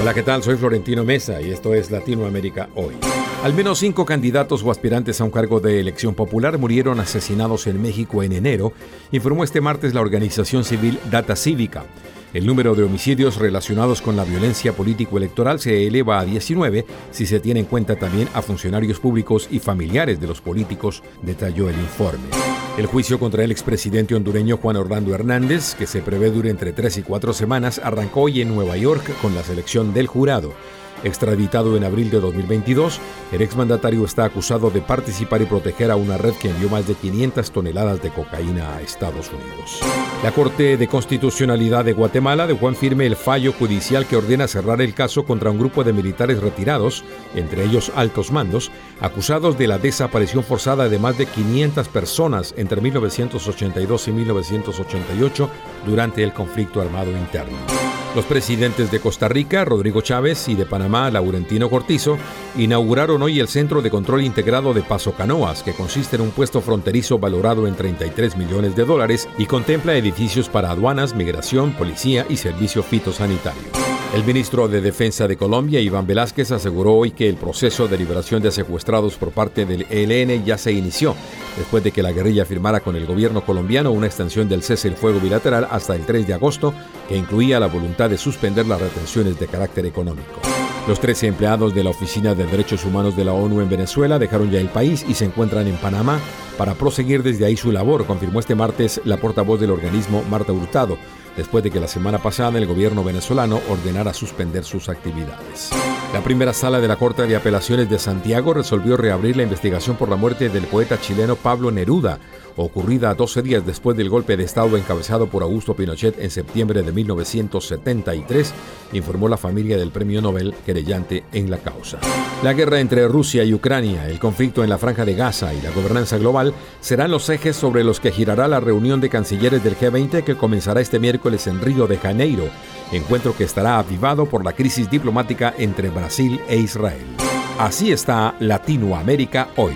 Hola, ¿qué tal? Soy Florentino Mesa y esto es Latinoamérica Hoy. Al menos cinco candidatos o aspirantes a un cargo de elección popular murieron asesinados en México en enero, informó este martes la organización civil Data Cívica. El número de homicidios relacionados con la violencia político-electoral se eleva a 19 si se tiene en cuenta también a funcionarios públicos y familiares de los políticos, detalló el informe. El juicio contra el expresidente hondureño Juan Orlando Hernández, que se prevé dure entre tres y cuatro semanas, arrancó hoy en Nueva York con la selección del jurado. Extraditado en abril de 2022, el exmandatario está acusado de participar y proteger a una red que envió más de 500 toneladas de cocaína a Estados Unidos. La Corte de Constitucionalidad de Guatemala dejó en firme el fallo judicial que ordena cerrar el caso contra un grupo de militares retirados, entre ellos altos mandos, acusados de la desaparición forzada de más de 500 personas entre 1982 y 1988 durante el conflicto armado interno. Los presidentes de Costa Rica, Rodrigo Chávez, y de Panamá, Laurentino Cortizo, inauguraron hoy el Centro de Control Integrado de Paso Canoas, que consiste en un puesto fronterizo valorado en 33 millones de dólares y contempla edificios para aduanas, migración, policía y servicio fitosanitario. El ministro de Defensa de Colombia, Iván Velázquez, aseguró hoy que el proceso de liberación de secuestrados por parte del ELN ya se inició, después de que la guerrilla firmara con el gobierno colombiano una extensión del cese el fuego bilateral hasta el 3 de agosto, que incluía la voluntad de suspender las retenciones de carácter económico. Los 13 empleados de la Oficina de Derechos Humanos de la ONU en Venezuela dejaron ya el país y se encuentran en Panamá para proseguir desde ahí su labor, confirmó este martes la portavoz del organismo Marta Hurtado después de que la semana pasada el gobierno venezolano ordenara suspender sus actividades. La primera sala de la Corte de Apelaciones de Santiago resolvió reabrir la investigación por la muerte del poeta chileno Pablo Neruda, ocurrida 12 días después del golpe de Estado encabezado por Augusto Pinochet en septiembre de 1973, informó la familia del premio Nobel querellante en la causa. La guerra entre Rusia y Ucrania, el conflicto en la franja de Gaza y la gobernanza global serán los ejes sobre los que girará la reunión de cancilleres del G20 que comenzará este miércoles en Río de Janeiro, encuentro que estará avivado por la crisis diplomática entre Brasil e Israel. Así está Latinoamérica hoy.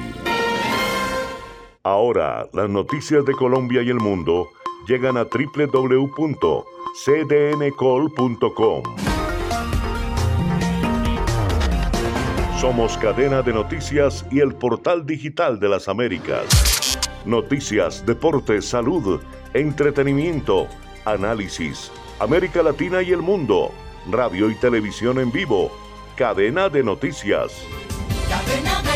Ahora, las noticias de Colombia y el mundo llegan a www.cdncol.com. Somos cadena de noticias y el portal digital de las Américas. Noticias, deportes, salud, entretenimiento, análisis, América Latina y el mundo, radio y televisión en vivo, cadena de noticias. Cadena